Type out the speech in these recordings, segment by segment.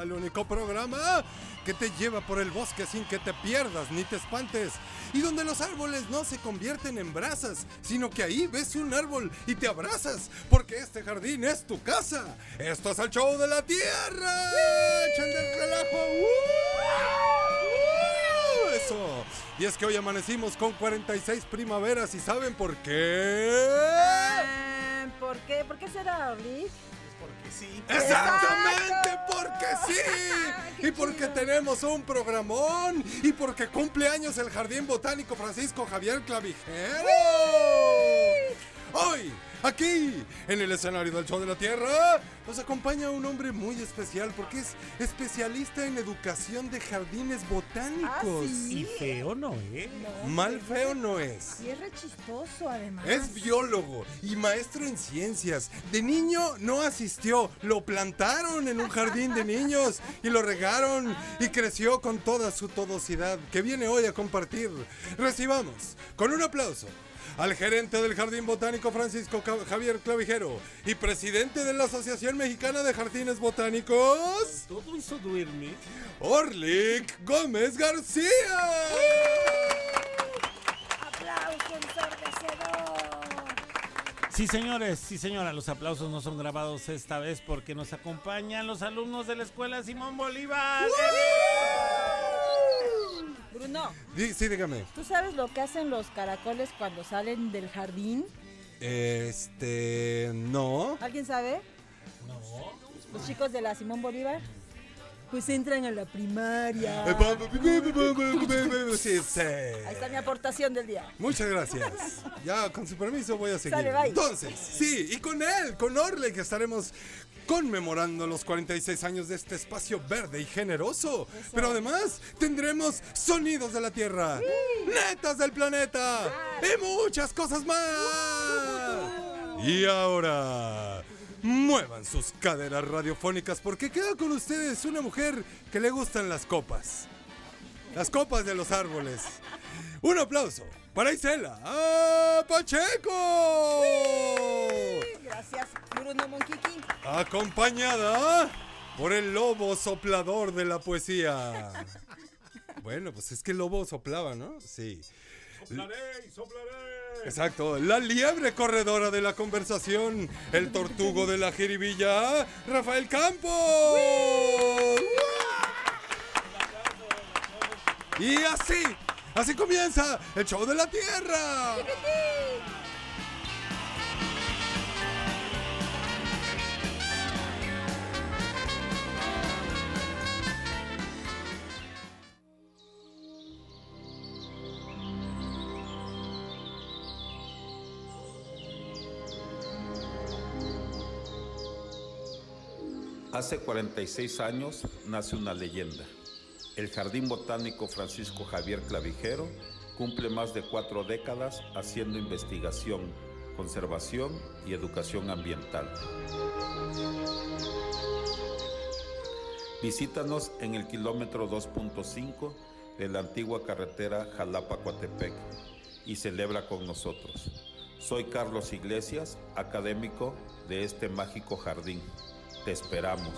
Al único programa que te lleva por el bosque sin que te pierdas ni te espantes y donde los árboles no se convierten en brasas, sino que ahí ves un árbol y te abrazas porque este jardín es tu casa. Esto es el show de la tierra. ¡Echen del relajo! Eso. Y es que hoy amanecimos con 46 primaveras y ¿saben por qué? Eh, ¿Por qué? ¿Por qué será, Orly? Sí. Exactamente, Exacto. porque sí. Y porque chido. tenemos un programón. Y porque cumple años el Jardín Botánico Francisco Javier Clavijero. Hoy, aquí, en el escenario del Show de la Tierra, nos acompaña un hombre muy especial porque es especialista en educación de jardines botánicos. Ah, sí. Y feo no, ¿eh? No, Mal es feo re- no es. Y es re chistoso, además. Es biólogo y maestro en ciencias. De niño no asistió, lo plantaron en un jardín de niños y lo regaron y creció con toda su todosidad que viene hoy a compartir. Recibamos con un aplauso al gerente del Jardín Botánico Francisco Javier Clavijero y presidente de la Asociación Mexicana de Jardines Botánicos, Todo hizo duerme. Orlick Gómez García. ¡Aplauso ensordecedor! Sí, señores, sí, señora, los aplausos no son grabados esta vez porque nos acompañan los alumnos de la escuela Simón Bolívar. Bruno, Di- sí, dígame. ¿tú sabes lo que hacen los caracoles cuando salen del jardín? Este, no. ¿Alguien sabe? No. ¿Los chicos de la Simón Bolívar? Pues entran a la primaria. Sí, sí. Ahí está mi aportación del día. Muchas gracias. Ya, con su permiso voy a seguir. Sale, bye. Entonces, sí, y con él, con Orle, que estaremos conmemorando los 46 años de este espacio verde y generoso. Pero además tendremos sonidos de la Tierra, netas del planeta y muchas cosas más. Y ahora, muevan sus caderas radiofónicas porque queda con ustedes una mujer que le gustan las copas. Las copas de los árboles. Un aplauso para Isela ¡Ah, Pacheco. Gracias, Bruno Monquiqui. Acompañada por el lobo soplador de la poesía. Bueno, pues es que el lobo soplaba, ¿no? Sí. Soplaré y soplaré. Exacto, la liebre corredora de la conversación, el tortugo de la jiribilla, Rafael Campos. Y así, así comienza el show de la Tierra. Hace 46 años nace una leyenda. El Jardín Botánico Francisco Javier Clavijero cumple más de cuatro décadas haciendo investigación, conservación y educación ambiental. Visítanos en el kilómetro 2.5 de la antigua carretera Jalapa-Coatepec y celebra con nosotros. Soy Carlos Iglesias, académico de este mágico jardín. Te esperamos.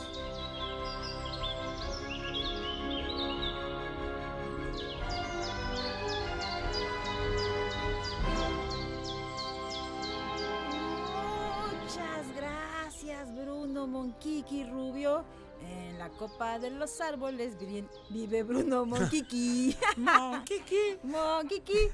Muchas gracias, Bruno Monquiqui Rubio. En la copa de los árboles vi- vive Bruno Monquiqui. Kiki. Monquiqui.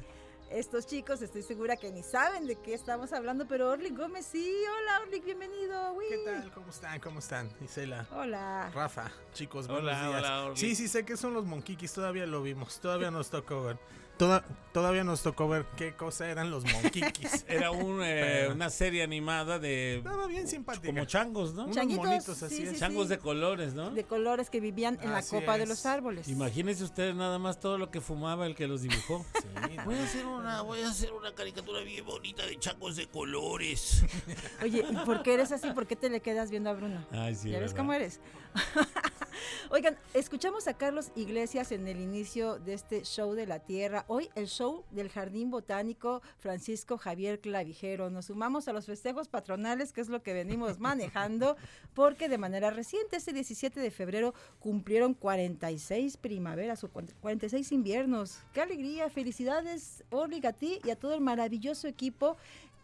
Estos chicos estoy segura que ni saben de qué estamos hablando, pero Orly Gómez sí. Hola Orly, bienvenido. Uy. ¿Qué tal? ¿Cómo están? ¿Cómo están? Isela. Hola. Rafa, chicos, Hola, buenos días. hola, Orly. Sí, sí, sé que son los monquiquis, todavía lo vimos, todavía nos tocó ver. Toda- todavía nos tocó ver qué cosa eran los monquiquis. Era un, eh, Pero- una serie animada de Estaba bien simpática. como changos, ¿no? Unos Changuitos, monitos así sí, sí, Changos sí. de colores, ¿no? De colores que vivían en la copa de los árboles. Imagínense ustedes nada más todo lo que fumaba el que los dibujó. No. Voy a hacer una, voy a hacer una caricatura bien bonita de changos de colores. Oye, ¿y por qué eres así? ¿Por qué te le quedas viendo a Bruno? Ay, sí. ¿Ya ves ¿verdad? cómo eres? Oigan, escuchamos a Carlos Iglesias en el inicio de este show de la Tierra. Hoy el show del Jardín Botánico Francisco Javier Clavijero. Nos sumamos a los festejos patronales, que es lo que venimos manejando, porque de manera reciente, este 17 de febrero, cumplieron 46 primaveras o 46 inviernos. ¡Qué alegría! Felicidades, Orly, a ti y a todo el maravilloso equipo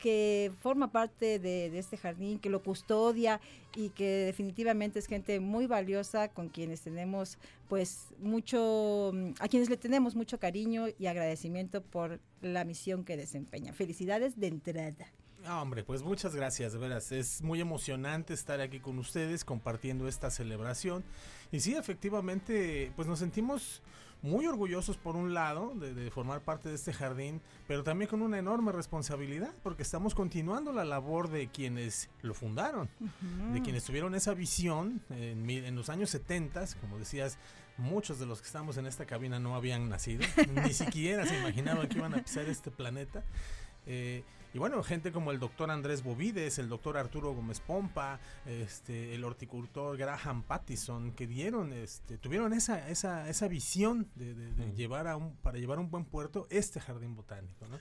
que forma parte de, este jardín, que lo custodia y que definitivamente es gente muy valiosa con quienes tenemos pues mucho, mm, a quienes le tenemos mucho cariño y agradecimiento por la misión que desempeña. Felicidades de entrada. Ah, hombre, pues muchas gracias, de veras. Es muy emocionante estar aquí con ustedes compartiendo esta celebración. Y sí, efectivamente, pues nos sentimos muy orgullosos por un lado de, de formar parte de este jardín, pero también con una enorme responsabilidad, porque estamos continuando la labor de quienes lo fundaron, de quienes tuvieron esa visión en, en los años 70, como decías. Muchos de los que estamos en esta cabina no habían nacido, ni siquiera se imaginaban que iban a pisar este planeta. Eh, y bueno, gente como el doctor Andrés Bovides, el doctor Arturo Gómez Pompa, este, el horticultor Graham Pattison, que dieron, este, tuvieron esa, esa, esa visión de, de- de Ujú. llevar a un, para llevar a un buen puerto este jardín botánico, ¿no?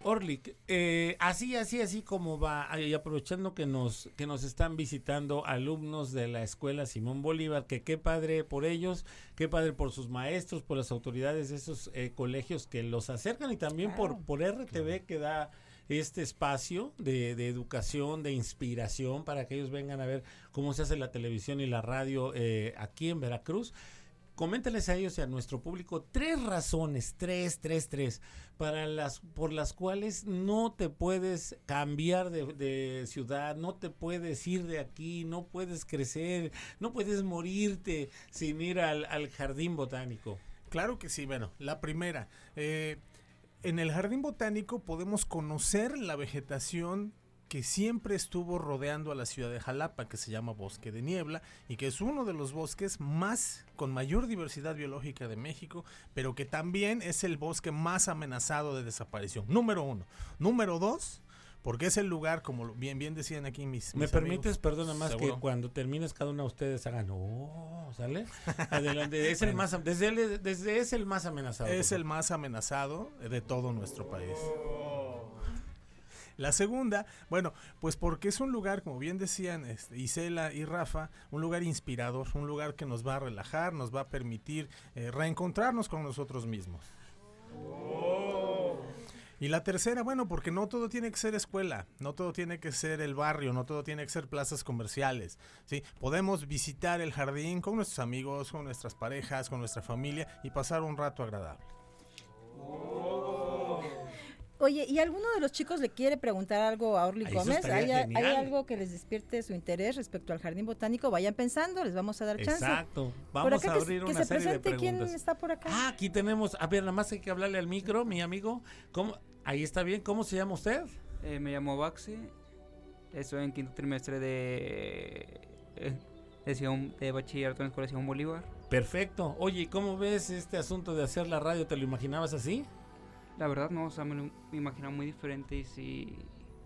Orlik, eh, así, así, así como va, y aprovechando que nos, que nos están visitando alumnos de la escuela Simón Bolívar, que qué padre por ellos, qué padre por sus maestros, por las autoridades de esos eh, colegios que los acercan y también por, Claro. por RTV que da este espacio de, educación, de inspiración para que ellos vengan a ver cómo se hace la televisión y la radio eh, aquí en Veracruz. Coméntales a ellos y a nuestro público tres razones, tres, tres, tres, para las, por las cuales no te puedes cambiar de, ciudad, no te puedes ir de aquí, no puedes crecer, no puedes morirte sin ir al, al jardín botánico. Claro que sí, bueno, la primera. eh, en el jardín botánico podemos conocer la vegetación que siempre estuvo rodeando a la ciudad de Jalapa, que se llama Bosque de Niebla, y que es uno de los bosques más con mayor diversidad biológica de México, pero que también es el bosque más amenazado de desaparición. Número uno. Número dos, porque es el lugar, como bien, bien decían aquí mis... ¿Me permites, perdona más, Seguro. que cuando termines cada uno de ustedes hagan, oh, ¿sale? Adelante, es el más, desde, el- desde es el más amenazado. Es el más amenazado de todo nuestro país. La segunda, bueno, pues porque es un lugar, como bien decían este, Isela y Rafa, un lugar inspirador, un lugar que nos va a relajar, nos va a permitir eh, reencontrarnos con nosotros mismos. Y la tercera, bueno, porque no todo tiene que ser escuela, no todo tiene que ser el barrio, no todo tiene que ser plazas comerciales. ¿sí? Podemos visitar el jardín con nuestros amigos, con nuestras parejas, con nuestra familia y pasar un rato agradable. Oye, ¿y alguno de los chicos le quiere preguntar algo a Orly eso Gómez? ¿Hay, algo que les despierte su interés respecto al jardín botánico? Vayan pensando, les vamos a dar chance. Exacto. Vamos acá a que, abrir que una se serie de presente quién preguntas. está por acá. Ah, aquí tenemos, a ver, nada más hay que hablarle al micro, mi amigo. ¿Cómo? Ahí está bien, ¿cómo se llama usted? Eh, me llamo Baxi. Estoy en quinto trimestre de, eh, de, de bachillerato en la Escuela Simón Bolívar. Perfecto. Oye, ¿y ¿cómo ves este asunto de hacer la radio? ¿Te lo imaginabas así? La verdad, no, o sea, me lo imaginaba muy diferente y sí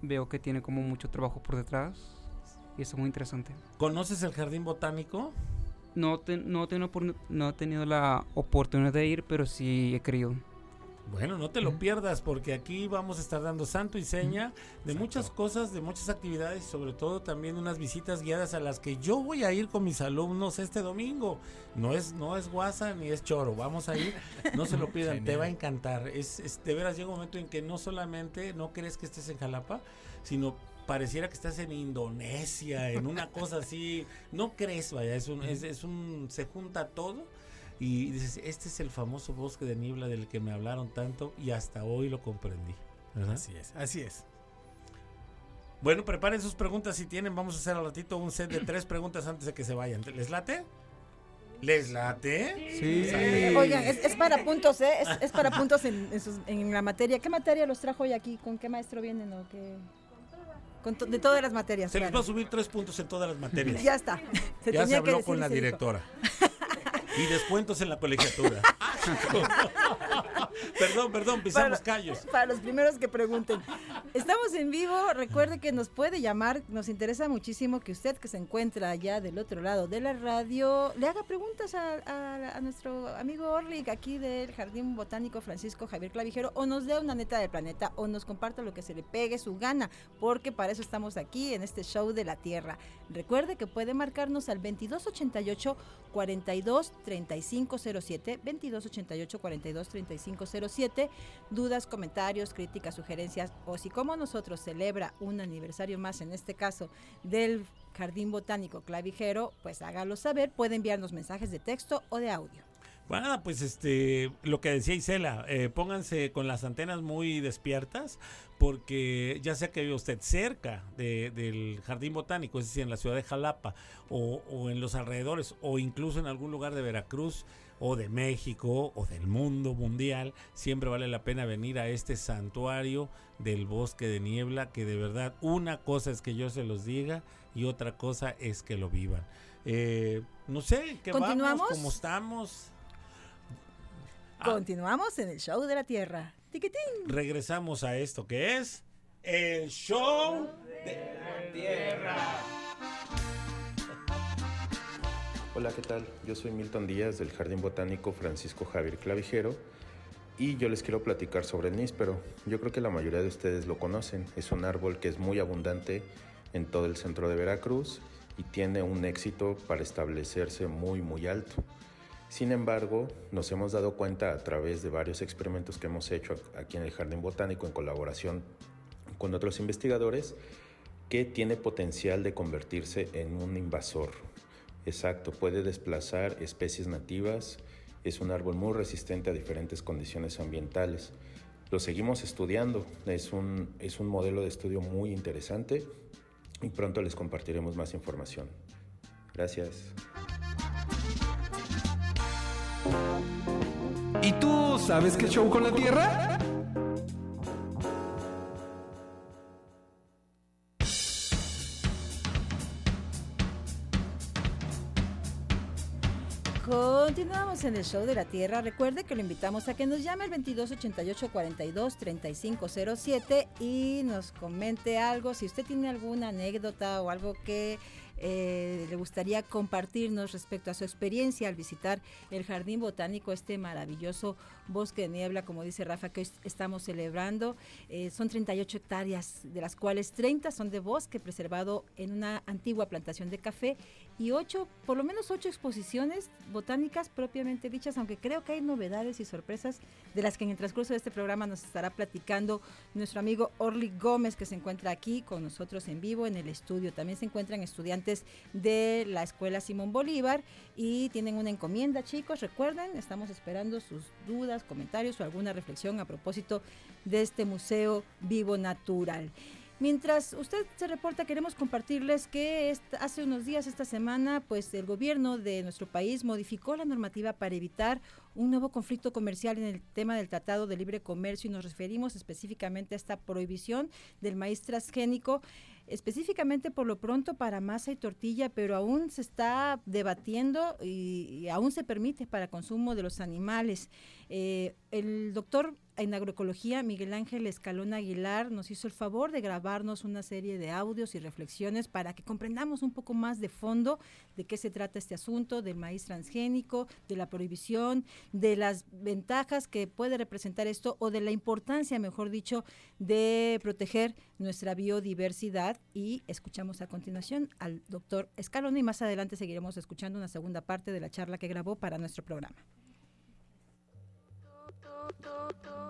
veo que tiene como mucho trabajo por detrás. Y eso es muy interesante. ¿Conoces el jardín botánico? No, te- no, tenido opor- no he tenido la oportunidad de ir, pero sí he querido. Bueno, no te lo pierdas porque aquí vamos a estar dando santo y seña de muchas cosas, de muchas actividades y sobre todo también unas visitas guiadas a las que yo voy a ir con mis alumnos este domingo. No es no es guasa ni es choro, vamos a ir, no se lo pierdan, te va a encantar. Es, es- de veras llega un momento en que no solamente no crees que estés en Jalapa, sino pareciera que estás en Indonesia, en una cosa así, no crees, vaya, es un, es, es un, se junta todo y dices, este es el famoso bosque de niebla del que me hablaron tanto y hasta hoy lo comprendí. ¿verdad? Así es, así es. Bueno, preparen sus preguntas si tienen. Vamos a hacer al ratito un set de tres preguntas antes de que se vayan. ¿Les late? ¿Les late? Sí. Eh, Oigan, es, es para puntos, ¿eh? Es, es para puntos en, en sus- en la materia. ¿Qué materia los trajo hoy aquí? ¿Con qué maestro vienen o qué? Con to- de todas las materias. Se les va claro. a subir tres puntos en todas las materias. Ya está. Se ya se tenía que habló decir con la se directora. y descuentos en la colegiatura. perdón, perdón, pisamos Para- callos. Para los primeros que pregunten. Estamos en vivo. Recuerde que nos puede llamar. Nos interesa muchísimo que usted, que se encuentra allá del otro lado de la radio, le haga preguntas a, a- a nuestro amigo Orlik aquí del Jardín Botánico Francisco Javier Clavijero o nos dé una neta del planeta o nos comparta lo que se le pegue su gana, porque para eso estamos aquí en este show de la Tierra. Recuerde que puede marcarnos al 2288 42 3507 2288 42 3507 dudas, comentarios, críticas, sugerencias o si como nosotros celebra un aniversario más, en este caso del Jardín Botánico Clavijero, pues hágalo saber, puede enviarnos mensajes de texto o de audio. Bueno, pues este, lo que decía Isela, eh, pónganse con las antenas muy despiertas, porque ya sea que vive usted cerca de- del jardín botánico, es decir, en la ciudad de Jalapa, o en los alrededores, o incluso en algún lugar de Veracruz, o de México, o del mundo mundial, siempre vale la pena venir a este santuario del bosque de niebla, que de verdad una cosa es que yo se los diga y otra cosa es que lo vivan. Eh, no sé, ¿qué ¿Continuamos? vamos? ¿Cómo estamos? Ah. Continuamos en el show de la Tierra. Tiquitín. regresamos a esto que es el show de la tierra. Hola, ¿qué tal? Yo soy Milton Díaz del Jardín Botánico Francisco Javier Clavijero y yo les quiero platicar sobre el níspero. Yo creo que la mayoría de ustedes lo conocen. Es un árbol que es muy abundante en todo el centro de Veracruz y tiene un éxito para establecerse muy, muy alto. Sin embargo, nos hemos dado cuenta a través de varios experimentos que hemos hecho aquí en el Jardín Botánico en colaboración con otros investigadores que tiene potencial de convertirse en un invasor. Exacto, puede desplazar especies nativas, es un árbol muy resistente a diferentes condiciones ambientales. Lo seguimos estudiando, es un, es un modelo de estudio muy interesante y pronto les compartiremos más información. Gracias. ¿Y tú sabes qué show con la Tierra? Continuamos en el show de la Tierra. Recuerde que lo invitamos a que nos llame al 2288 42 3507 y nos comente algo. Si usted tiene alguna anécdota o algo que eh, le gustaría compartirnos respecto a su experiencia al visitar el Jardín Botánico, este maravilloso bosque de niebla, como dice Rafa, que hoy estamos celebrando. Eh, son 38 hectáreas, de las cuales 30 son de bosque preservado en una antigua plantación de café y ocho, por lo menos ocho exposiciones botánicas propiamente dichas, aunque creo que hay novedades y sorpresas de las que en el transcurso de este programa nos estará platicando nuestro amigo Orly Gómez, que se encuentra aquí con nosotros en vivo en el estudio. También se encuentran estudiantes de la Escuela Simón Bolívar y tienen una encomienda, chicos. Recuerden, estamos esperando sus dudas, comentarios o alguna reflexión a propósito de este museo vivo natural. Mientras usted se reporta, queremos compartirles que hace unos días, esta semana, pues el gobierno de nuestro país modificó la normativa para evitar un nuevo conflicto comercial en el tema del Tratado de Libre Comercio y nos referimos específicamente a esta prohibición del maíz transgénico, específicamente por lo pronto para masa y tortilla, pero aún se está debatiendo y, y aún se permite para consumo de los animales. Eh, el doctor en agroecología, Miguel Ángel Escalón Aguilar, nos hizo el favor de grabarnos una serie de audios y reflexiones para que comprendamos un poco más de fondo de qué se trata este asunto del maíz transgénico, de la prohibición, de las ventajas que puede representar esto o de la importancia, mejor dicho, de proteger nuestra biodiversidad. Y escuchamos a continuación al doctor Escalón y más adelante seguiremos escuchando una segunda parte de la charla que grabó para nuestro programa.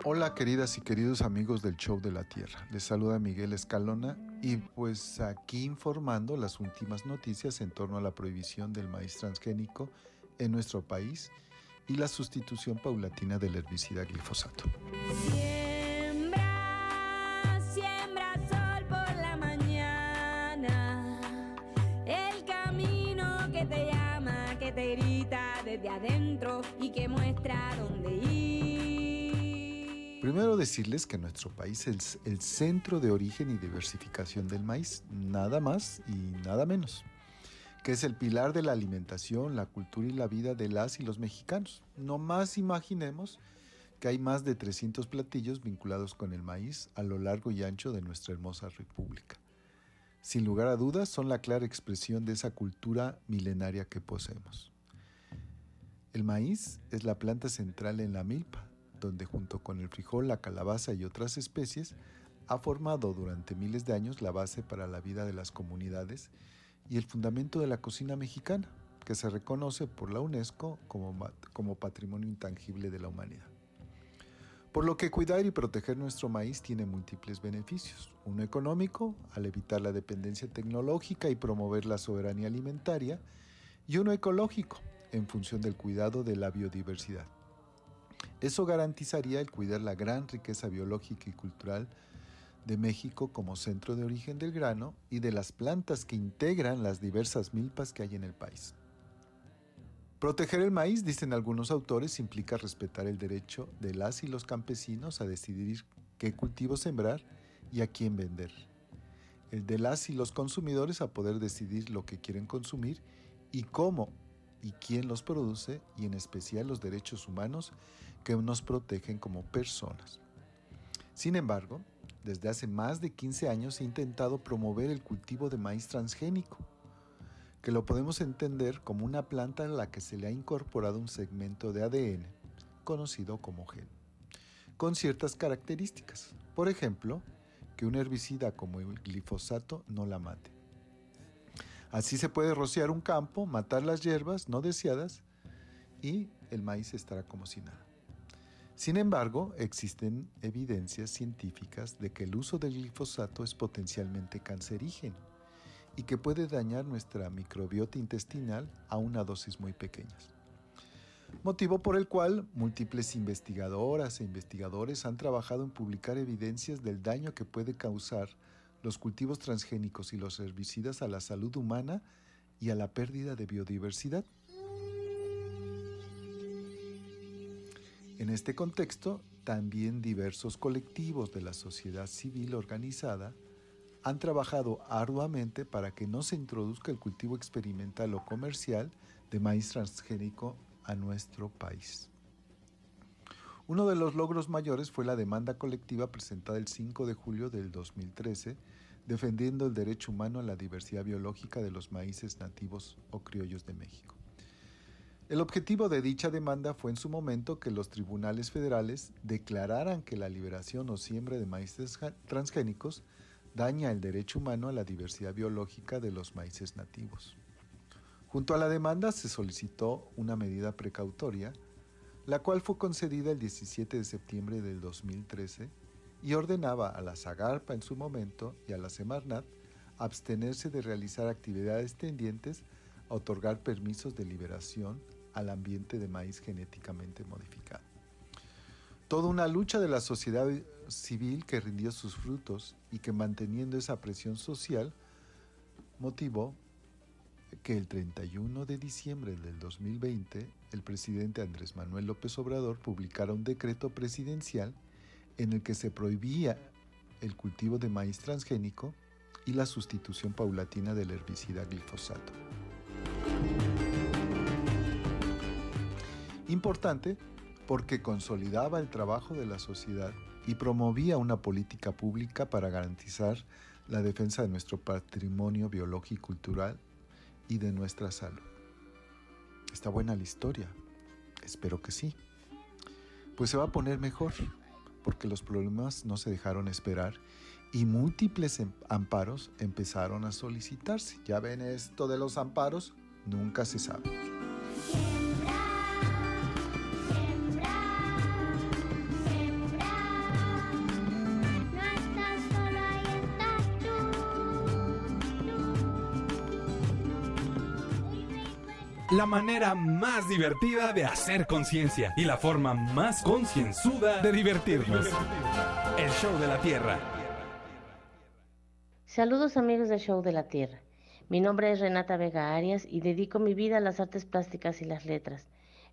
Hola queridas y queridos amigos del Show de la Tierra. Les saluda Miguel Escalona y pues aquí informando las últimas noticias en torno a la prohibición del maíz transgénico en nuestro país y la sustitución paulatina del herbicida glifosato. Siembra, siembra Primero decirles que nuestro país es el centro de origen y diversificación del maíz, nada más y nada menos, que es el pilar de la alimentación, la cultura y la vida de las y los mexicanos. No más imaginemos que hay más de 300 platillos vinculados con el maíz a lo largo y ancho de nuestra hermosa república. Sin lugar a dudas, son la clara expresión de esa cultura milenaria que poseemos. El maíz es la planta central en la milpa, donde junto con el frijol, la calabaza y otras especies, ha formado durante miles de años la base para la vida de las comunidades y el fundamento de la cocina mexicana, que se reconoce por la UNESCO como, patrimonio intangible de la humanidad. Por lo que cuidar y proteger nuestro maíz tiene múltiples beneficios. Uno económico, al evitar la dependencia tecnológica y promover la soberanía alimentaria, y uno ecológico, en función del cuidado de la biodiversidad. Eso garantizaría el cuidar la gran riqueza biológica y cultural de México como centro de origen del grano y de las plantas que integran las diversas milpas que hay en el país. Proteger el maíz, dicen algunos autores, implica respetar el derecho de las y los campesinos a decidir qué cultivo sembrar y a quién vender. El de las y los consumidores a poder decidir lo que quieren consumir y cómo y quién los produce y en especial los derechos humanos que nos protegen como personas. Sin embargo, desde hace más de 15 años ha intentado promover el cultivo de maíz transgénico, que lo podemos entender como una planta a la que se le ha incorporado un segmento de ADN, conocido como gen, con ciertas características. Por ejemplo, que un herbicida como el glifosato no la mate. Así se puede rociar un campo, matar las hierbas no deseadas y el maíz estará como si nada. Sin embargo, existen evidencias científicas de que el uso del glifosato es potencialmente cancerígeno y que puede dañar nuestra microbiota intestinal a una dosis muy pequeñas. Motivo por el cual múltiples investigadoras e investigadores han trabajado en publicar evidencias del daño que puede causar los cultivos transgénicos y los herbicidas a la salud humana y a la pérdida de biodiversidad. En este contexto, también diversos colectivos de la sociedad civil organizada han trabajado arduamente para que no se introduzca el cultivo experimental o comercial de maíz transgénico a nuestro país. Uno de los logros mayores fue la demanda colectiva presentada el 5 de julio del 2013 defendiendo el derecho humano a la diversidad biológica de los maíces nativos o criollos de México. El objetivo de dicha demanda fue en su momento que los tribunales federales declararan que la liberación o siembra de maíces transgénicos daña el derecho humano a la diversidad biológica de los maíces nativos. Junto a la demanda se solicitó una medida precautoria, la cual fue concedida el 17 de septiembre del 2013 y ordenaba a la Zagarpa en su momento y a la Semarnat abstenerse de realizar actividades tendientes a otorgar permisos de liberación al ambiente de maíz genéticamente modificado. Toda una lucha de la sociedad civil que rindió sus frutos y que manteniendo esa presión social motivó que el 31 de diciembre del 2020 el presidente Andrés Manuel López Obrador publicara un decreto presidencial en el que se prohibía el cultivo de maíz transgénico y la sustitución paulatina del herbicida glifosato. Importante porque consolidaba el trabajo de la sociedad y promovía una política pública para garantizar la defensa de nuestro patrimonio biológico y cultural y de nuestra salud. Está buena la historia, espero que sí. Pues se va a poner mejor, porque los problemas no se dejaron esperar y múltiples em- amparos empezaron a solicitarse. Ya ven esto de los amparos, nunca se sabe. La manera más divertida de hacer conciencia y la forma más concienzuda de divertirnos. El show de la Tierra. Saludos amigos del Show de la Tierra. Mi nombre es Renata Vega Arias y dedico mi vida a las artes plásticas y las letras.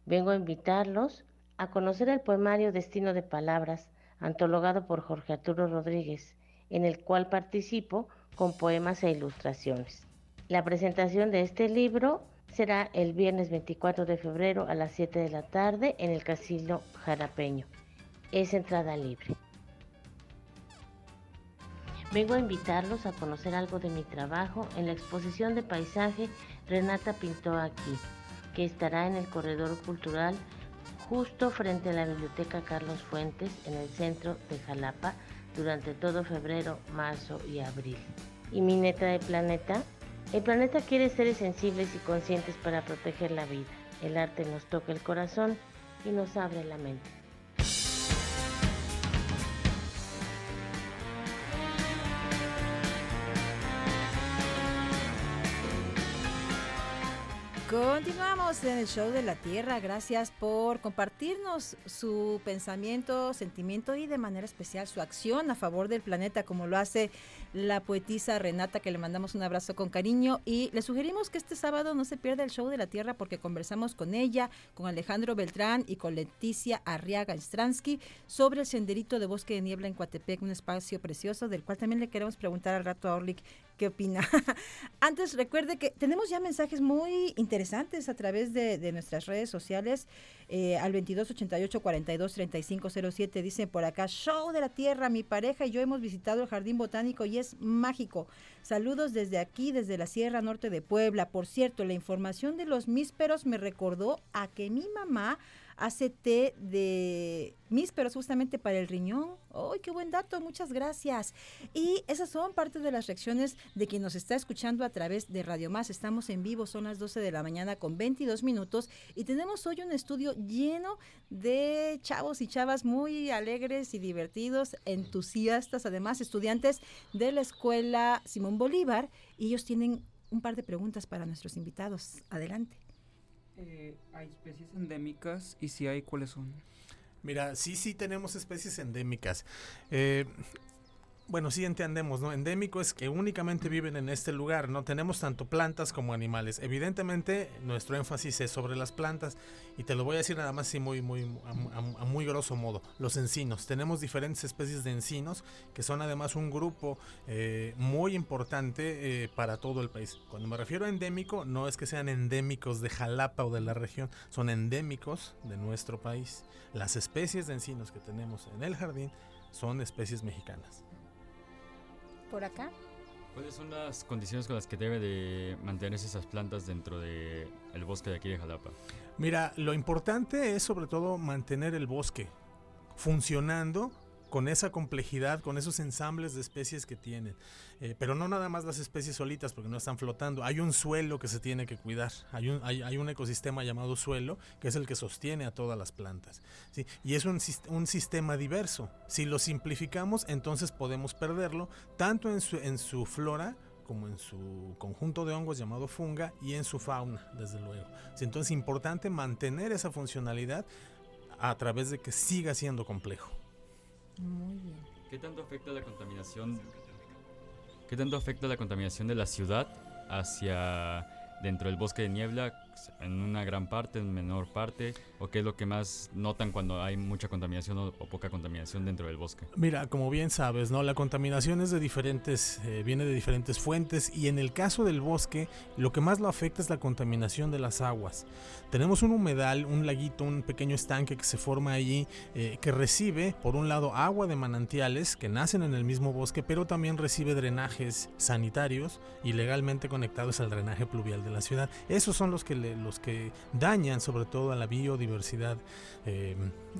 Vengo a invitarlos a conocer el poemario Destino de Palabras, antologado por Jorge Arturo Rodríguez, en el cual participo con poemas e ilustraciones. La presentación de este libro será el viernes 24 de febrero a las 7 de la tarde en el Casino Jarapeño. Es entrada libre. Vengo a invitarlos a conocer algo de mi trabajo en la exposición de paisaje Renata pintó aquí, que estará en el corredor cultural justo frente a la Biblioteca Carlos Fuentes en el centro de Jalapa durante todo febrero, marzo y abril. ¿Y mi neta de planeta? El planeta quiere seres sensibles y conscientes para proteger la vida. El arte nos toca el corazón y nos abre la mente. Continuamos en el show de la Tierra. Gracias por compartirnos su pensamiento, sentimiento y de manera especial su acción a favor del planeta, como lo hace la poetisa Renata, que le mandamos un abrazo con cariño. Y le sugerimos que este sábado no se pierda el show de la Tierra porque conversamos con ella, con Alejandro Beltrán y con Leticia Arriaga Stransky sobre el senderito de bosque de niebla en Coatepec, un espacio precioso del cual también le queremos preguntar al rato a Orlik qué opina. Antes recuerde que tenemos ya mensajes muy interesantes a través de, nuestras redes sociales eh, al 2288 42 3507 dicen por acá show de la tierra mi pareja y yo hemos visitado el jardín botánico y es mágico saludos desde aquí desde la sierra norte de Puebla por cierto la información de los mísperos me recordó a que mi mamá hace té de mísperos justamente para el riñón. ¡Ay, qué buen dato! Muchas gracias. Y esas son parte de las reacciones de quien nos está escuchando a través de Radio Más. Estamos en vivo, son las 12 de la mañana con 22 minutos y tenemos hoy un estudio lleno de chavos y chavas muy alegres y divertidos, entusiastas, además estudiantes de la escuela Simón Bolívar y ellos tienen un par de preguntas para nuestros invitados. Adelante. Eh, ¿Hay especies endémicas? Y si hay, ¿cuáles son? Mira, sí, sí tenemos especies endémicas. Eh, bueno, sí entendemos, ¿no? Endémico es que únicamente viven en este lugar, no tenemos tanto plantas como animales. Evidentemente, nuestro énfasis es sobre las plantas y te lo voy a decir nada más así muy, muy, a, a- muy grosso modo. Los encinos, tenemos diferentes especies de encinos que son además un grupo eh, muy importante eh, para todo el país. Cuando me refiero a endémico, no es que sean endémicos de Jalapa o de la región, son endémicos de nuestro país. Las especies de encinos que tenemos en el jardín son especies mexicanas. Por acá. ¿Cuáles son las condiciones con las que debe de mantenerse esas plantas dentro del el bosque de aquí de Jalapa? Mira, lo importante es sobre todo mantener el bosque funcionando con esa complejidad, con esos ensambles de especies que tienen. Eh, pero no nada más las especies solitas, porque no están flotando. Hay un suelo que se tiene que cuidar. Hay un, hay, un ecosistema llamado suelo, que es el que sostiene a todas las plantas. Y es un, un sistema diverso. Si lo simplificamos, entonces podemos perderlo, tanto en su, en su flora como en su conjunto de hongos llamado funga y en su fauna, desde luego. Entonces es importante mantener esa funcionalidad a través de que siga siendo complejo. Muy bien. ¿Qué tanto afecta la contaminación? ¿Qué tanto afecta la contaminación de la ciudad hacia dentro del bosque de niebla en una gran parte, en menor parte? ¿O qué es lo que más notan cuando hay mucha contaminación o, o poca contaminación dentro del bosque? Mira, como bien sabes, ¿no? La contaminación es de diferentes, eh, viene de diferentes fuentes y en el caso del bosque, lo que más lo afecta es la contaminación de las aguas. Tenemos un humedal, un laguito, un pequeño estanque que se forma allí, eh, que recibe, por un lado, agua de manantiales que nacen en el mismo bosque, pero también recibe drenajes sanitarios y legalmente conectados al drenaje pluvial de la ciudad. Esos son los que, le- los que dañan sobre todo a la biodiversidad eh,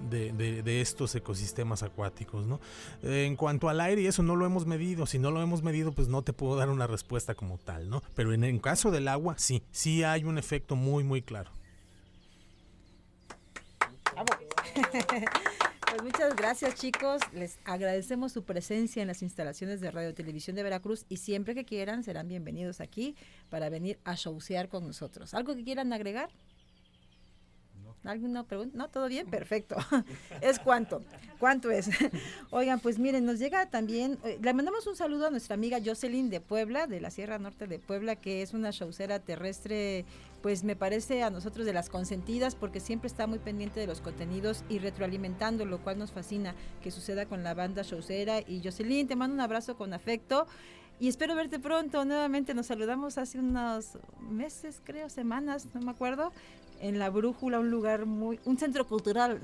de, estos ecosistemas acuáticos. ¿no? En cuanto al aire, y eso no lo hemos medido. Si no lo hemos medido, pues no te puedo dar una respuesta como tal, ¿no? Pero en el caso del agua, sí, sí hay un efecto muy, muy claro. Pues muchas gracias chicos, les agradecemos su presencia en las instalaciones de Radio Televisión de Veracruz y siempre que quieran serán bienvenidos aquí para venir a showsear con nosotros. ¿Algo que quieran agregar? ¿Alguna pregunta? ¿No? ¿Todo bien? Perfecto. ¿Es cuánto? ¿Cuánto es? Oigan, pues miren, nos llega también, eh, le mandamos un saludo a nuestra amiga Jocelyn de Puebla, de la Sierra Norte de Puebla, que es una showcera terrestre, pues me parece a nosotros de las consentidas, porque siempre está muy pendiente de los contenidos y retroalimentando, lo cual nos fascina que suceda con la banda showcera. Y Jocelyn, te mando un abrazo con afecto. Y espero verte pronto. Nuevamente nos saludamos hace unos meses, creo, semanas, no me acuerdo en la Brújula, un lugar muy, un centro cultural.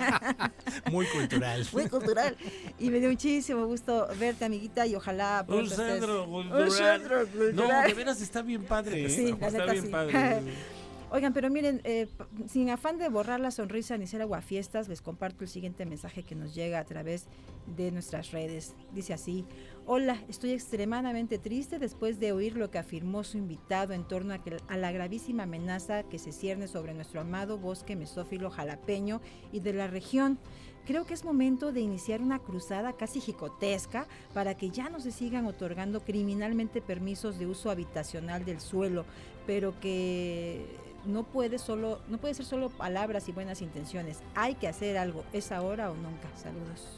muy cultural. muy cultural. Y me dio muchísimo gusto verte, amiguita, y ojalá... Un centro, cultural. un centro cultural. No, de veras está bien padre. Sí, está bien padre. Oigan, pero miren, eh, sin afán de borrar la sonrisa ni ser aguafiestas, les comparto el siguiente mensaje que nos llega a través de nuestras redes. Dice así, hola, estoy extremadamente triste después de oír lo que afirmó su invitado en torno a, que, a la gravísima amenaza que se cierne sobre nuestro amado bosque mesófilo jalapeño y de la región. Creo que es momento de iniciar una cruzada casi jicotesca para que ya no se sigan otorgando criminalmente permisos de uso habitacional del suelo, pero que no puede solo, no puede ser solo palabras y buenas intenciones. Hay que hacer algo. Es ahora o nunca. Saludos.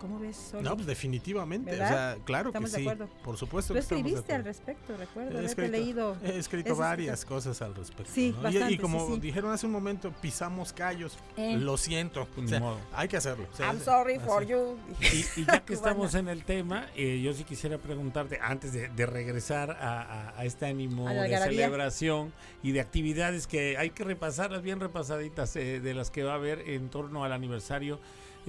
¿Cómo ves? No, pues definitivamente. O sea, claro que sí. Por supuesto. Tú escribiste al respecto, recuerdo. He escrito, leído. He escrito varias cosas al respecto. Sí, y, como dijeron hace un momento, pisamos callos. Eh. Lo siento. hay que hacerlo. I'm sorry for you. Y, ya que estamos en el tema, eh, yo sí quisiera preguntarte, antes de, regresar a, este ánimo de celebración y de actividades que hay que repasarlas bien repasaditas eh, de las que va a haber en torno al aniversario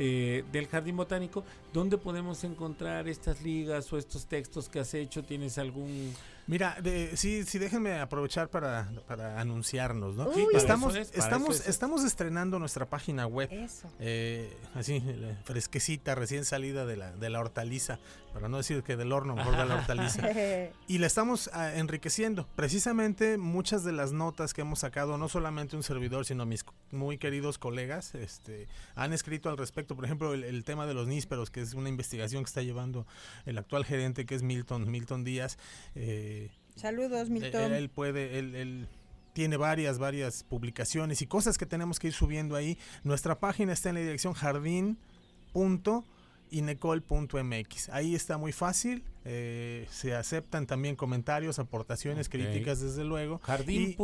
eh, del Jardín Botánico, ¿dónde podemos encontrar estas ligas o estos textos que has hecho? ¿Tienes algún Mira, sí, sí, déjenme aprovechar para, para anunciarnos, ¿no? estamos, estamos, estamos estrenando nuestra página web. Eso. Eh, así, fresquecita, recién salida de la, de la hortaliza, para no decir que del horno, mejor de la hortaliza. y la estamos ah, enriqueciendo. Precisamente muchas de las notas que hemos sacado, no solamente un servidor, sino mis muy queridos colegas, este, han escrito al respecto. Por ejemplo, el, tema de los nísperos, que es una investigación que está llevando el actual gerente, que es Milton, Milton Díaz. Eh, Saludos, Milton. Él, puede, él, tiene varias, varias publicaciones y cosas que tenemos que ir subiendo ahí. Nuestra página está en la dirección jardín.inecol.mx. Ahí está muy fácil. Eh, se aceptan también comentarios, aportaciones, críticas, desde luego. Jardín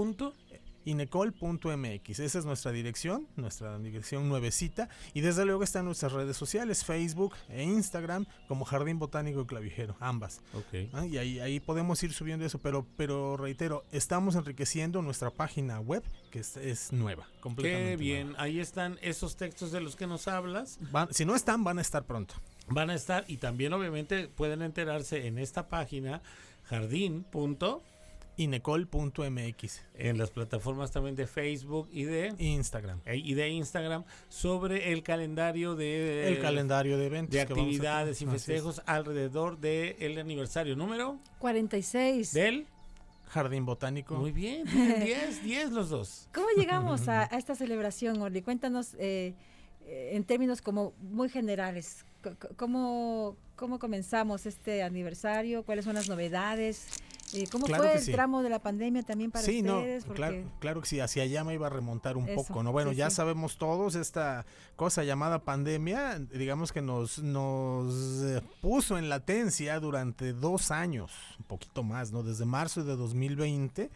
inecol.mx. Esa es nuestra dirección, nuestra dirección nuevecita. Y desde luego están nuestras redes sociales, Facebook e Instagram, como Jardín Botánico y Clavijero, ambas. Okay. Ah, y ahí, ahí podemos ir subiendo eso, pero, pero reitero, estamos enriqueciendo nuestra página web, que es, nueva, completamente. Qué bien, ahí están esos textos de los que nos hablas. si no están, van a estar pronto. Van a estar y también obviamente pueden enterarse en esta página jardín.com inecol.mx. En las plataformas también de Facebook y de Instagram. Eh, y de Instagram sobre el calendario de el calendario de eventos de actividades y festejos alrededor del el aniversario número 46 del Jardín Botánico. Muy bien, 10, 10 los dos. ¿Cómo llegamos a, esta celebración, Orly? Cuéntanos eh, eh, en términos como muy generales. ¿Cómo, ¿Cómo comenzamos este aniversario? ¿Cuáles son las novedades? ¿Cómo fue el tramo de la pandemia también para sí, ustedes? No, claro, claro que sí, hacia allá me iba a remontar un poco, ¿no? Bueno, ya sabemos todos esta cosa llamada pandemia, digamos que nos, nos eh, puso en latencia durante dos años, un poquito más, ¿no? Desde marzo de 2020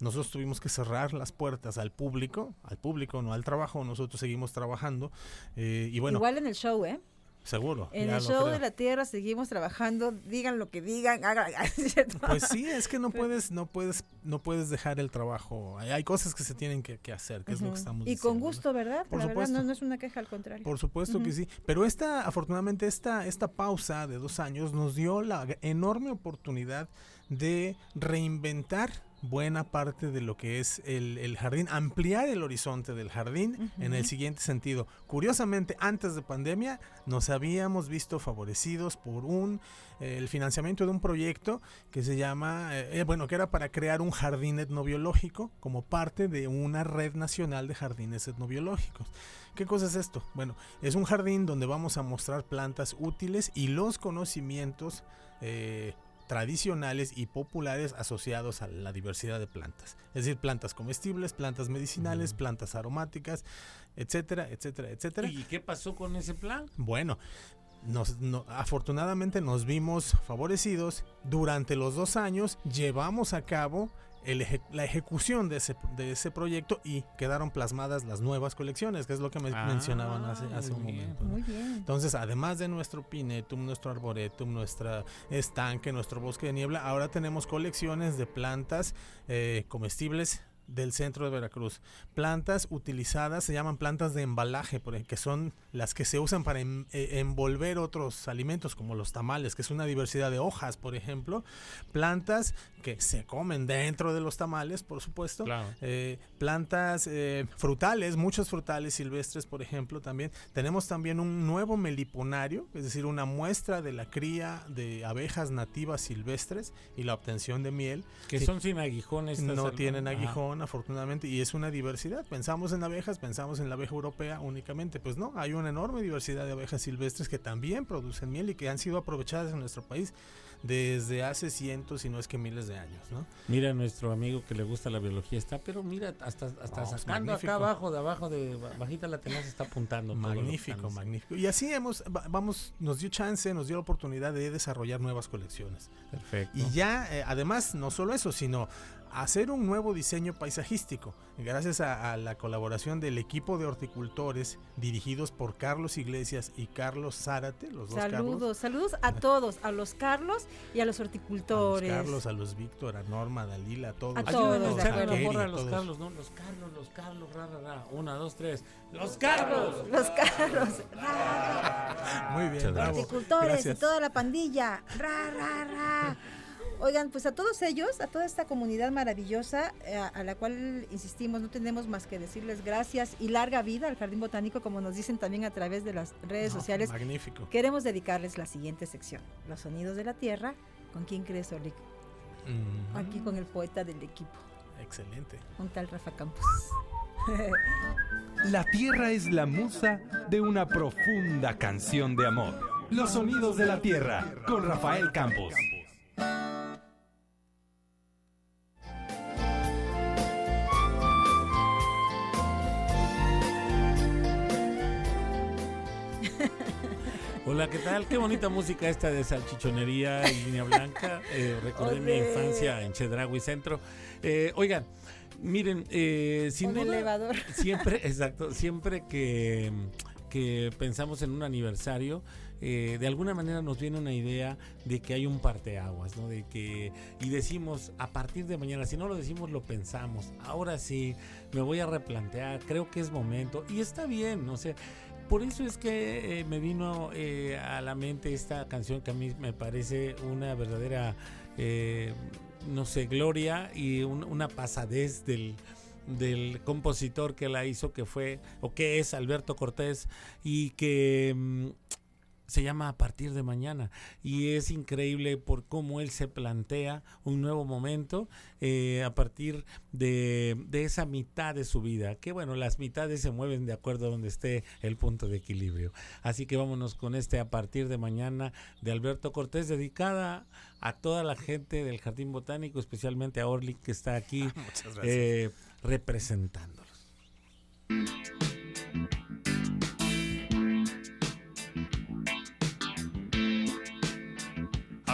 nosotros tuvimos que cerrar las puertas al público, al público, no al trabajo, nosotros seguimos trabajando. Eh, y bueno, Igual en el show, ¿eh? Seguro. En el show de la tierra seguimos trabajando, digan lo que digan, hagan. Pues sí, es que no puedes, no puedes, no puedes dejar el trabajo. Hay, cosas que se tienen que, hacer, que es lo que estamos Y con gusto, ¿verdad? Por la supuesto. verdad no, es una queja, al contrario. Por supuesto que sí. Pero esta, afortunadamente, esta, esta pausa de dos años nos dio la enorme oportunidad de reinventar buena parte de lo que es el, el jardín, ampliar el horizonte del jardín en el siguiente sentido. Curiosamente, antes de pandemia nos habíamos visto favorecidos por un eh, el financiamiento de un proyecto que se llama, eh, eh, bueno, que era para crear un jardín etnobiológico como parte de una red nacional de jardines etnobiológicos. ¿Qué cosa es esto? Bueno, es un jardín donde vamos a mostrar plantas útiles y los conocimientos eh, tradicionales y populares asociados a la diversidad de plantas. Es decir, plantas comestibles, plantas medicinales, plantas aromáticas, etcétera, etcétera, etcétera. ¿Y qué pasó con ese plan? Bueno, nos, no- afortunadamente nos vimos favorecidos. Durante los dos años llevamos a cabo el eje- la ejecución de ese, de ese proyecto y quedaron plasmadas las nuevas colecciones, que es lo que me Ah, mencionaban hace, hace un muy bien. momento. ¿no? Muy bien. Entonces, además de nuestro pinetum, nuestro arboretum, nuestra estanque, nuestro bosque de niebla, ahora tenemos colecciones de plantas eh, comestibles del centro de Veracruz. Plantas utilizadas, se llaman plantas de embalaje, que son las que se usan para em- eh, envolver otros alimentos, como los tamales, que es una diversidad de hojas, por ejemplo. Plantas que se comen dentro de los tamales, por supuesto. Claro. Eh, plantas eh, frutales, muchos frutales silvestres, por ejemplo, también. Tenemos también un nuevo meliponario, es decir, una muestra de la cría de abejas nativas silvestres y la obtención de miel. Que son sin aguijón estas No al- tienen aguijón, afortunadamente, y es una diversidad. Pensamos en abejas, pensamos en la abeja europea únicamente. Pues no, hay una enorme diversidad de abejas silvestres que también producen miel y que han sido aprovechadas en nuestro país desde hace cientos, si no es que miles de años, ¿no? Mira, nuestro amigo que le gusta la biología está, pero mira, hasta, hasta sacando magnífico. acá abajo, de abajo, de ba- bajita la tenaza, está apuntando. Magnífico, magnífico. Y así hemos, va- vamos, nos dio chance, nos dio la oportunidad de desarrollar nuevas colecciones. Perfecto. Y ya, eh, además, no solo eso, sino hacer un nuevo diseño paisajístico, gracias a, a la colaboración del equipo de horticultores dirigidos por Carlos Iglesias y Carlos Zárate, los dos Carlos. Saludos, saludos a todos, a los Carlos y a los A los horticultores. Carlos, a los Víctor, a Norma, a Dalila, a todos. A Ayúdanos todos, a Keri, los todos. Carlos, ¿no? Los Carlos, los Carlos, ra, ra, ra. Una, dos, tres. ¡Los Carlos! Los Carlos. ra, ra. Muy bien, horticultores y toda la pandilla. Ra, ra, ra. Oigan, pues a todos ellos, a toda esta comunidad maravillosa, eh, a, a la cual insistimos, no tenemos más que decirles gracias y larga vida al Jardín Botánico, como nos dicen también a través de las redes No, sociales. Magnífico. Queremos dedicarles la siguiente sección, Los Sonidos de la Tierra. ¿Con quién crees, Orlik? Mm, Aquí con el poeta del equipo, Excelente. con tal Rafa Campos. La tierra es la musa de una profunda canción de amor. Los sonidos de la tierra con Rafael Campos. Hola, ¿qué tal? Qué bonita música esta de salchichonería y línea blanca. Eh, recordé mi infancia en Chedraui Centro. Eh, oigan, miren, eh, sin Un duda, elevador. siempre, exacto, siempre que, que pensamos en un aniversario, eh, de alguna manera nos viene una idea de que hay un parteaguas, ¿no? De que, y decimos, a partir de mañana, si no lo decimos, lo pensamos. Ahora sí, me voy a replantear, creo que es momento, y está bien, no sé. Por eso es que eh, me vino eh, a la mente esta canción que a mí me parece una verdadera, eh, no sé, gloria y un- una pasadez del, del compositor que la hizo, que fue, o que es Alberto Cortés, y que mm, se llama A partir de mañana. Y es increíble por cómo él se plantea un nuevo momento eh, a partir de, de esa mitad de su vida. Que bueno, las mitades se mueven de acuerdo a donde esté el punto de equilibrio. Así que vámonos con este A partir de mañana de Alberto Cortés, dedicada a toda la gente del Jardín Botánico, especialmente a Orly, que está aquí eh, representándolos.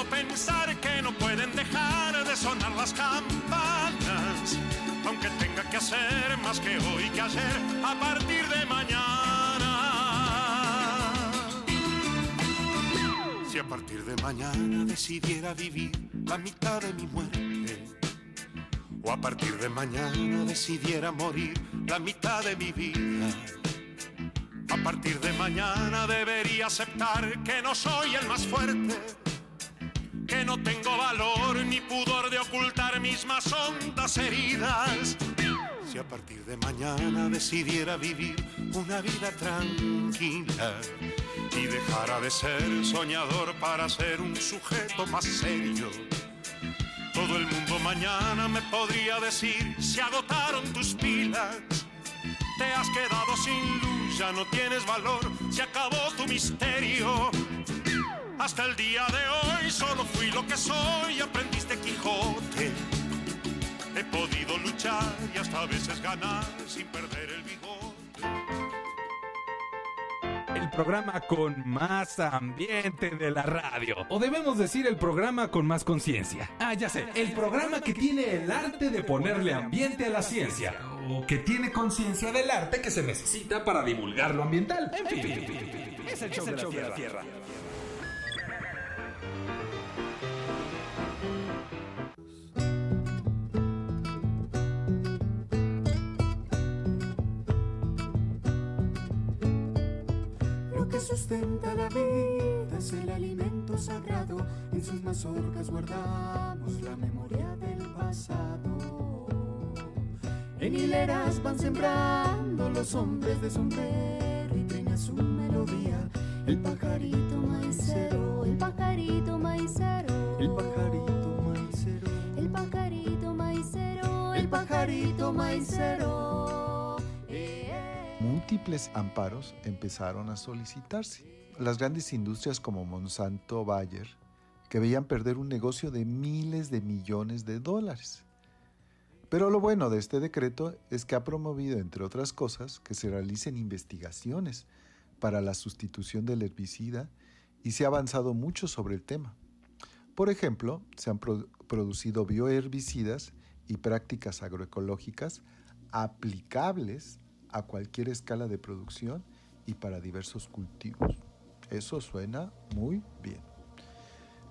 Debo pensar que no pueden dejar de sonar las campanas, aunque tenga que hacer más que hoy que ayer a partir de mañana. Si a partir de mañana decidiera vivir la mitad de mi muerte, o a partir de mañana decidiera morir la mitad de mi vida. A partir de mañana debería aceptar que no soy el más fuerte, que no tengo valor ni pudor de ocultar mis más hondas heridas. Si a partir de mañana decidiera vivir una vida tranquila y dejara de ser soñador para ser un sujeto más serio. Todo el mundo mañana me podría decir, se agotaron tus pilas, te has quedado sin luz, ya no tienes valor, se acabó tu misterio. Hasta el día de hoy solo fui lo que soy, aprendiz de Quijote. He podido luchar y hasta a veces ganar sin perder el bigote. El programa con más ambiente de la radio. O debemos decir el programa con más conciencia. Ah, ya sé. El programa que tiene el arte de ponerle ambiente a la ciencia. O que tiene conciencia del arte que se necesita para divulgar lo ambiental. En fin, es el show, de, la tierra. Sustenta la vida es el alimento sagrado. En sus mazorcas guardamos la memoria del pasado. En hileras van sembrando los hombres de sombrero y trina su melodía. El pajarito maicero, el pajarito maicero, el pajarito maicero, el pajarito maicero, el pajarito maicero. múltiples amparos empezaron a solicitarse. Las grandes industrias como Monsanto, Bayer, que veían perder un negocio de miles de millones de dólares. Pero lo bueno de este decreto es que ha promovido, entre otras cosas, que se realicen investigaciones para la sustitución del herbicida y se ha avanzado mucho sobre el tema. Por ejemplo, se han pro- producido bioherbicidas y prácticas agroecológicas aplicables a cualquier escala de producción y para diversos cultivos. Eso suena muy bien.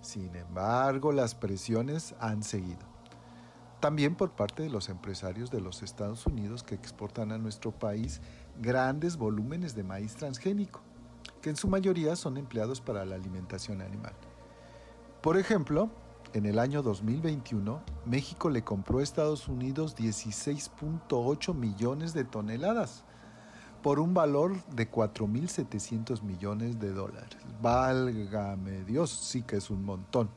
Sin embargo, las presiones han seguido. También por parte de los empresarios de los Estados Unidos que exportan a nuestro país grandes volúmenes de maíz transgénico, que en su mayoría son empleados para la alimentación animal. Por ejemplo, en el año 2021, México le compró a Estados Unidos 16.8 millones de toneladas por un valor de 4.700 millones de dólares. Válgame Dios, sí que es un montón.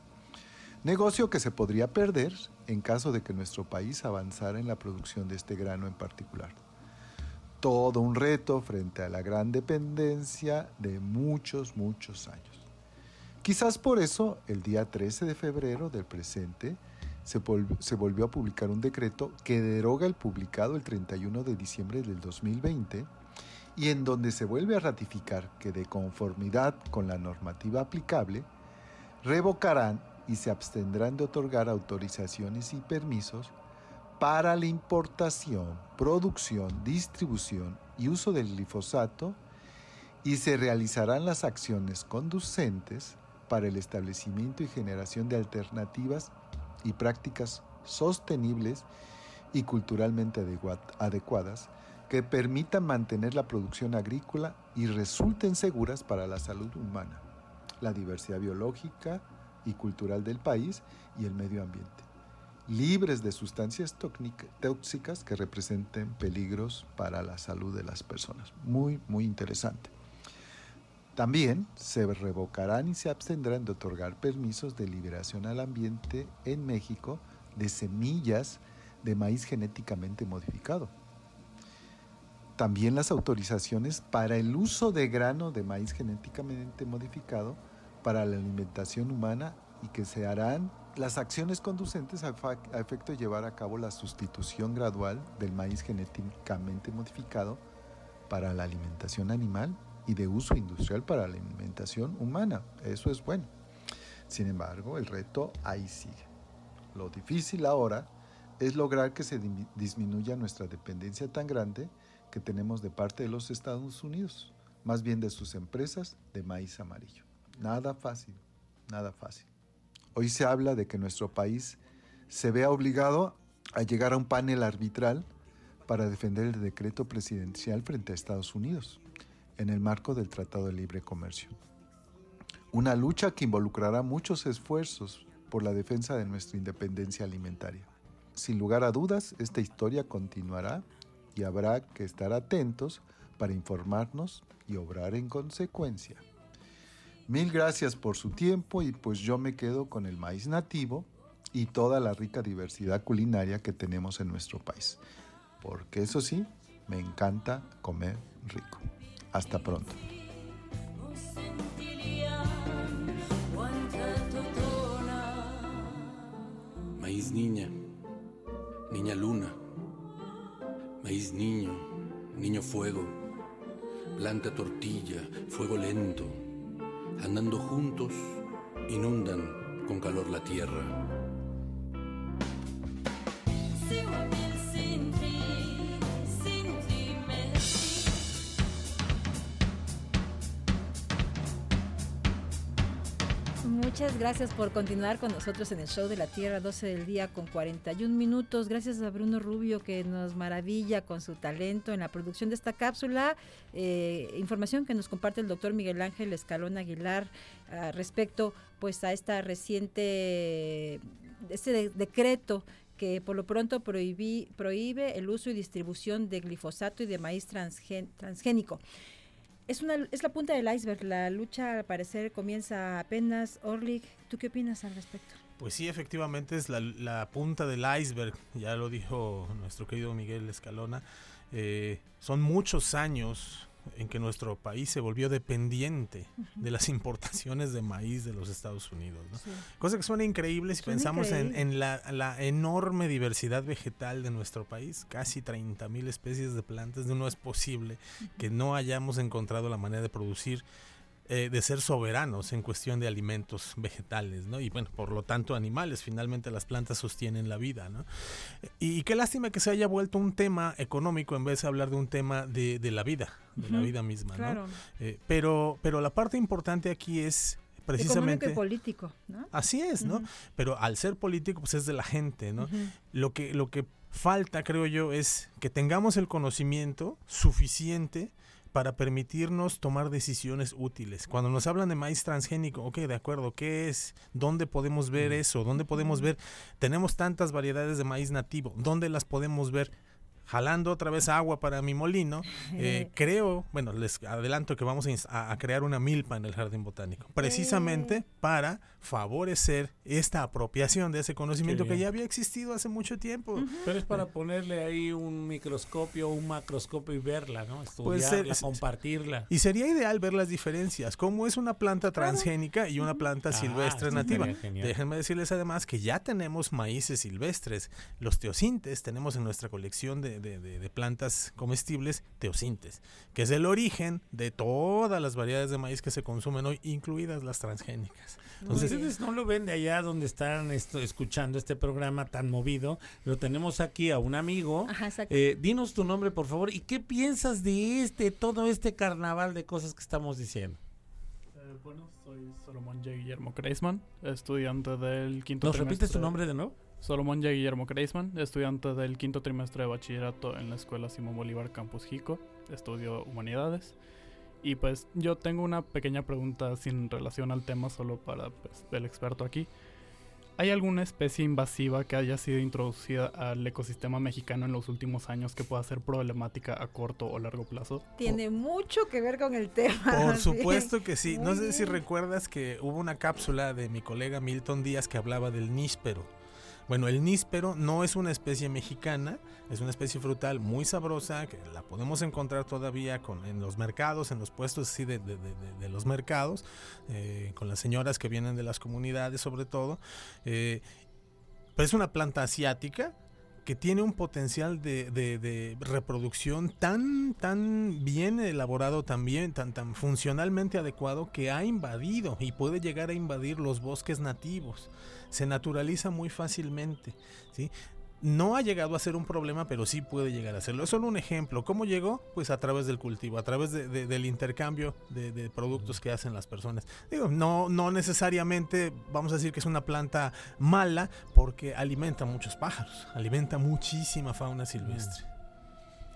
Negocio que se podría perder en caso de que nuestro país avanzara en la producción de este grano en particular. Todo un reto frente a la gran dependencia de muchos, muchos años. Quizás por eso, el día 13 de febrero del presente, se, volv- se volvió a publicar un decreto que deroga el publicado el 31 de diciembre del 2020 y en donde se vuelve a ratificar que de conformidad con la normativa aplicable, revocarán y se abstendrán de otorgar autorizaciones y permisos para la importación, producción, distribución y uso del glifosato y se realizarán las acciones conducentes para el establecimiento y generación de alternativas y prácticas sostenibles y culturalmente adecuadas que permitan mantener la producción agrícola y resulten seguras para la salud humana, la diversidad biológica y cultural del país y el medio ambiente, libres de sustancias tóxic- tóxicas que representen peligros para la salud de las personas. Muy, muy interesante. También se revocarán y se abstendrán de otorgar permisos de liberación al ambiente en México de semillas de maíz genéticamente modificado. También las autorizaciones para el uso de grano de maíz genéticamente modificado para la alimentación humana y que se harán las acciones conducentes a, efecto de llevar a cabo la sustitución gradual del maíz genéticamente modificado para la alimentación animal y de uso industrial para la alimentación humana. Eso es bueno. Sin embargo, el reto ahí sigue. Lo difícil ahora es lograr que se disminuya nuestra dependencia tan grande que tenemos de parte de los Estados Unidos, más bien de sus empresas de maíz amarillo. Nada fácil, nada fácil. Hoy se habla de que nuestro país se vea obligado a llegar a un panel arbitral para defender el decreto presidencial frente a Estados Unidos, en el marco del Tratado de Libre Comercio. Una lucha que involucrará muchos esfuerzos por la defensa de nuestra independencia alimentaria. Sin lugar a dudas, esta historia continuará y habrá que estar atentos para informarnos y obrar en consecuencia. Mil gracias por su tiempo y pues yo me quedo con el maíz nativo y toda la rica diversidad culinaria que tenemos en nuestro país. Porque eso sí, me encanta comer rico. Hasta pronto. Maíz niña, niña luna, maíz niño, niño fuego, planta tortilla, fuego lento, andando juntos, inundan con calor la tierra. Gracias por continuar con nosotros en el show de la Tierra, 12 del día con 41 minutos. Gracias a Bruno Rubio que nos maravilla con su talento en la producción de esta cápsula. Eh, información que nos comparte el doctor Miguel Ángel Escalón Aguilar ah, respecto pues a esta reciente, este de- decreto que por lo pronto prohibí- prohíbe el uso y distribución de glifosato y de maíz transgénico. Es, una, es la punta del iceberg. La lucha, al parecer, comienza apenas. Orlik, ¿tú qué opinas al respecto? Pues sí, efectivamente es la, la punta del iceberg, ya lo dijo nuestro querido Miguel Escalona. Eh, son muchos años en que nuestro país se volvió dependiente de las importaciones de maíz de los Estados Unidos. ¿no? Sí. Cosa que suena increíble si Suena pensamos en, increíble. en la, la enorme diversidad vegetal de nuestro país, casi 30 mil especies de plantas, no es posible que no hayamos encontrado la manera de producir eh, de ser soberanos en cuestión de alimentos vegetales, ¿no? Y bueno, por lo tanto animales, finalmente las plantas sostienen la vida, ¿no? Y, y qué lástima que se haya vuelto un tema económico en vez de hablar de un tema de, de la vida, de la vida misma, claro. ¿no? Eh, pero, pero la parte importante aquí es Económico precisamente... y político, ¿no? Así es, ¿no? Pero al ser político, pues es de la gente, ¿no? Lo que, lo que falta, creo yo, es que tengamos el conocimiento suficiente para permitirnos tomar decisiones útiles. Cuando nos hablan de maíz transgénico, ok, de acuerdo, ¿qué es? ¿Dónde podemos ver eso? ¿Dónde podemos ver? Tenemos tantas variedades de maíz nativo, ¿dónde las podemos ver? Jalando otra vez agua para mi molino, eh, creo, bueno, les adelanto que vamos a crear una milpa en el jardín botánico, precisamente para favorecer esta apropiación de ese conocimiento que ya había existido hace mucho tiempo. Pero es para ponerle ahí un microscopio, un macroscopio y verla, ¿no? Pues, eh, Estudiarla, es- compartirla. Y sería ideal ver las diferencias, cómo es una planta transgénica y una planta Ah, silvestre sí, nativa. Déjenme decirles además que ya tenemos maíces silvestres. Los teosintes tenemos en nuestra colección de, de- de- de plantas comestibles teosintes, que es el origen de todas las variedades de maíz que se consumen hoy, incluidas las transgénicas. Entonces, Ustedes no lo ven de allá donde están esto- escuchando este programa tan movido. Lo tenemos aquí a un amigo. Ajá, exacto. Eh, dinos tu nombre, por favor. ¿Y qué piensas de este, todo este carnaval de cosas que estamos diciendo? Eh, bueno, soy Solomón J. Guillermo Kreisman, estudiante del quinto ¿Nos trimestre. repites tu nombre de nuevo? Solomón J. Guillermo Kreisman, estudiante del quinto trimestre de bachillerato en la Escuela Simón Bolívar Campus Jico, estudio Humanidades. Y pues yo tengo una pequeña pregunta sin relación al tema, solo para pues, el experto aquí. ¿Hay alguna especie invasiva que haya sido introducida al ecosistema mexicano en los últimos años que pueda ser problemática a corto o largo plazo? Tiene mucho que ver con el tema. Por sí. supuesto que sí. No sé si recuerdas que hubo una cápsula de mi colega Milton Díaz que hablaba del níspero. Bueno, el níspero no es una especie mexicana, es una especie frutal muy sabrosa que la podemos encontrar todavía con, en los mercados, en los puestos así de, los mercados, eh, con las señoras que vienen de las comunidades sobre todo. Eh, pero es una planta asiática que tiene un potencial de, de- reproducción tan, tan bien elaborado, también tan, tan funcionalmente adecuado que ha invadido y puede llegar a invadir los bosques nativos. Se naturaliza muy fácilmente. ¿sí? No ha llegado a ser un problema, pero sí puede llegar a serlo. Es solo un ejemplo. ¿Cómo llegó? Pues a través del cultivo, a través de- de- del intercambio de, de productos que hacen las personas. Digo, no, no necesariamente vamos a decir que es una planta mala, porque alimenta muchos pájaros, alimenta muchísima fauna silvestre.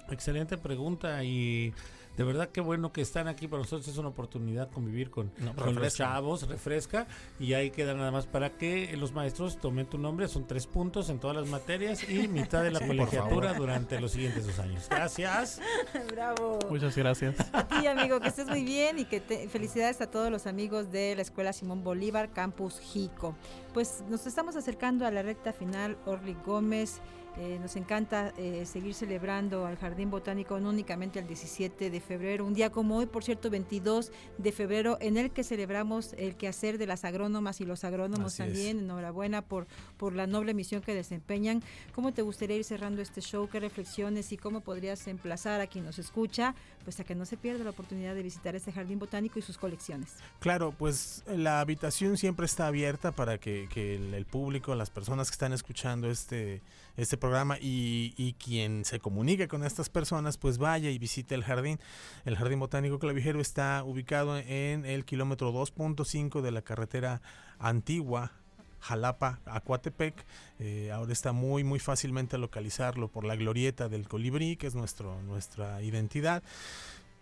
Excelente pregunta y de verdad qué bueno que están aquí para nosotros es una oportunidad convivir con, No, con los chavos, refresca y ahí queda nada más para que los maestros tomen tu nombre, son tres puntos en todas las materias y mitad de la Sí, colegiatura durante los siguientes dos años. Gracias. Bravo. Muchas gracias. A ti, amigo, que estés muy bien y que te, felicidades a todos los amigos de la Escuela Simón Bolívar, Campus Jico. Pues nos estamos acercando a la recta final, Orly Gómez. Eh, nos encanta eh, seguir celebrando al Jardín Botánico, no únicamente el 17 de febrero, un día como hoy, por cierto, 22 de febrero, en el que celebramos el quehacer de las agrónomas y los agrónomos Así es. también. Enhorabuena por, por la noble misión que desempeñan. ¿Cómo te gustaría ir cerrando este show? ¿Qué reflexiones y cómo podrías emplazar a quien nos escucha? Pues a que no se pierda la oportunidad de visitar este jardín botánico y sus colecciones. Claro, pues la habitación siempre está abierta para que, que el, el público, las personas que están escuchando este, este programa y, y quien se comunique con estas personas, pues vaya y visite el jardín. El Jardín Botánico Clavijero está ubicado en el kilómetro 2.5 de la carretera antigua. Jalapa a Coatepec, Eh, ahora está muy muy fácilmente localizarlo por la glorieta del colibrí, que es nuestro, nuestra identidad.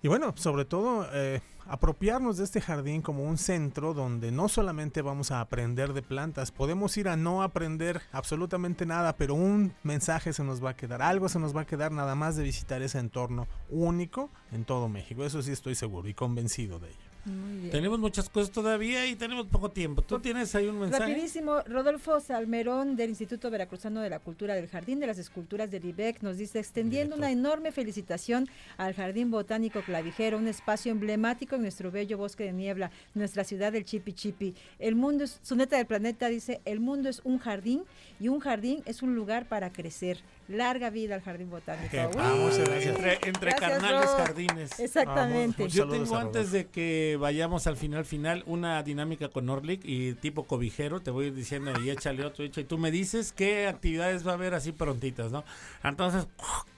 Y bueno, sobre todo eh, apropiarnos de este jardín como un centro donde no solamente vamos a aprender de plantas, podemos ir a no aprender absolutamente nada, pero un mensaje se nos va a quedar, algo se nos va a quedar nada más de visitar ese entorno único en todo México. Eso sí estoy seguro y convencido de ello. Muy bien. Tenemos muchas cosas todavía y tenemos poco tiempo. ¿Tú tienes ahí un mensaje? Rapidísimo, Rodolfo Salmerón del Instituto Veracruzano de la Cultura del Jardín de las Esculturas del IBEC nos dice, extendiendo una enorme felicitación al Jardín Botánico Clavijero, un espacio emblemático en nuestro bello bosque de niebla, nuestra ciudad del Chipi Chipi. El mundo es, su neta del planeta dice, el mundo es un jardín y un jardín es un lugar para crecer. Larga vida al Jardín Botánico. Vamos, entre, entre Gracias, carnales jardines. Exactamente. Vamos, Yo tengo antes de que vayamos al final final una dinámica con Orlick y tipo cobijero, te voy diciendo y échale otro, echa, y tú me dices qué actividades va a haber así prontitas, ¿no? Entonces,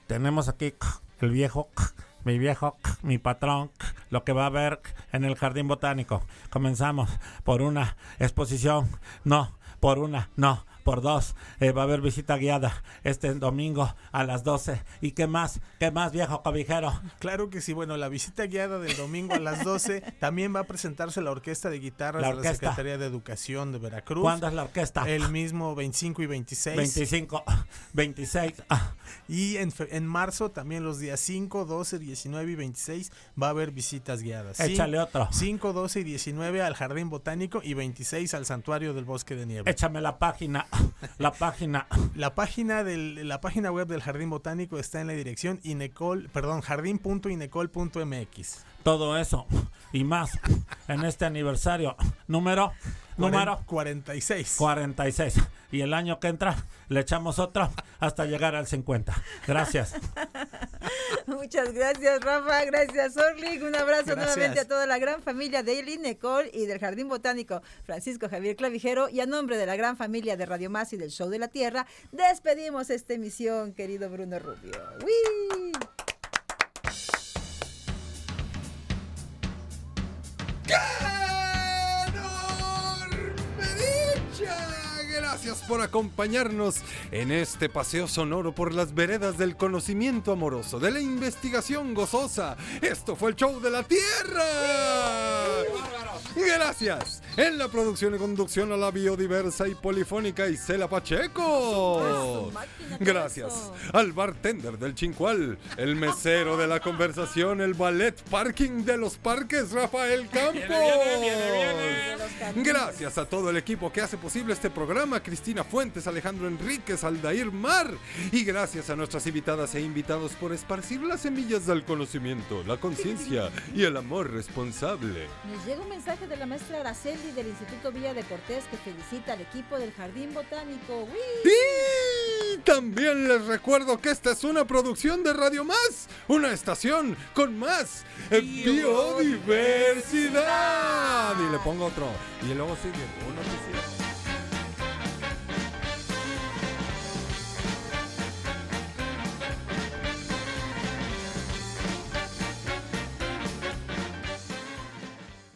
tenemos aquí el viejo, mi viejo, mi patrón, lo que va a haber en el jardín botánico. Comenzamos por una exposición, no, por una, no, por dos. Eh, va a haber visita guiada este domingo a las 12. ¿Y qué más? ¿Qué más, viejo cobijero? Claro que sí, bueno, la visita guiada del domingo a las 12 también va a presentarse la Orquesta de Guitarras La de la orquesta. Secretaría de Educación de Veracruz. ¿Cuándo es la orquesta? El mismo 25 y 26. 25, 26. ah, Y en, en marzo también los días 5, 12, 19 y 26 va a haber visitas guiadas. Échale otro. 5, 12 y 19 al Jardín Botánico y 26 al Santuario del Bosque de Nieve. Échame la página. La página. La página del la página web del Jardín Botánico está en la dirección inecol, perdón, jardín.inecol.mx. Todo eso y más en este aniversario. Número. Número 46. 46. Y el año que entra le echamos otro hasta llegar al 50. Gracias. Muchas gracias, Rafa. Gracias, Orlik. Un abrazo Gracias. nuevamente a toda la gran familia de Eli Nicole y del Jardín Botánico Francisco Javier Clavijero. Y a nombre de la gran familia de Radio Más y del Show de la Tierra, despedimos esta emisión, querido Bruno Rubio. ¡Wii! Gracias por acompañarnos en este paseo sonoro por las veredas del conocimiento amoroso, de la investigación gozosa. Esto fue el show de la Tierra. Gracias en la producción y conducción a la biodiversa y polifónica Isela Pacheco. Gracias al bartender del Chincual, el mesero de la conversación, el ballet parking de los parques, Rafael Campos. Gracias a todo el equipo que hace posible este programa, Cristina Fuentes, Alejandro Enríquez, Aldair Mar. Y gracias a nuestras invitadas e invitados por esparcir las semillas del conocimiento, la conciencia y el amor responsable. Nos llega un mensaje de la maestra Araceli del Instituto Villa de Cortés que felicita al equipo del Jardín Botánico. Y también les recuerdo que esta es una producción de Radio Más, una estación con más eh, biodiversidad. Y le pongo otro. Y luego sigue uno que sigue.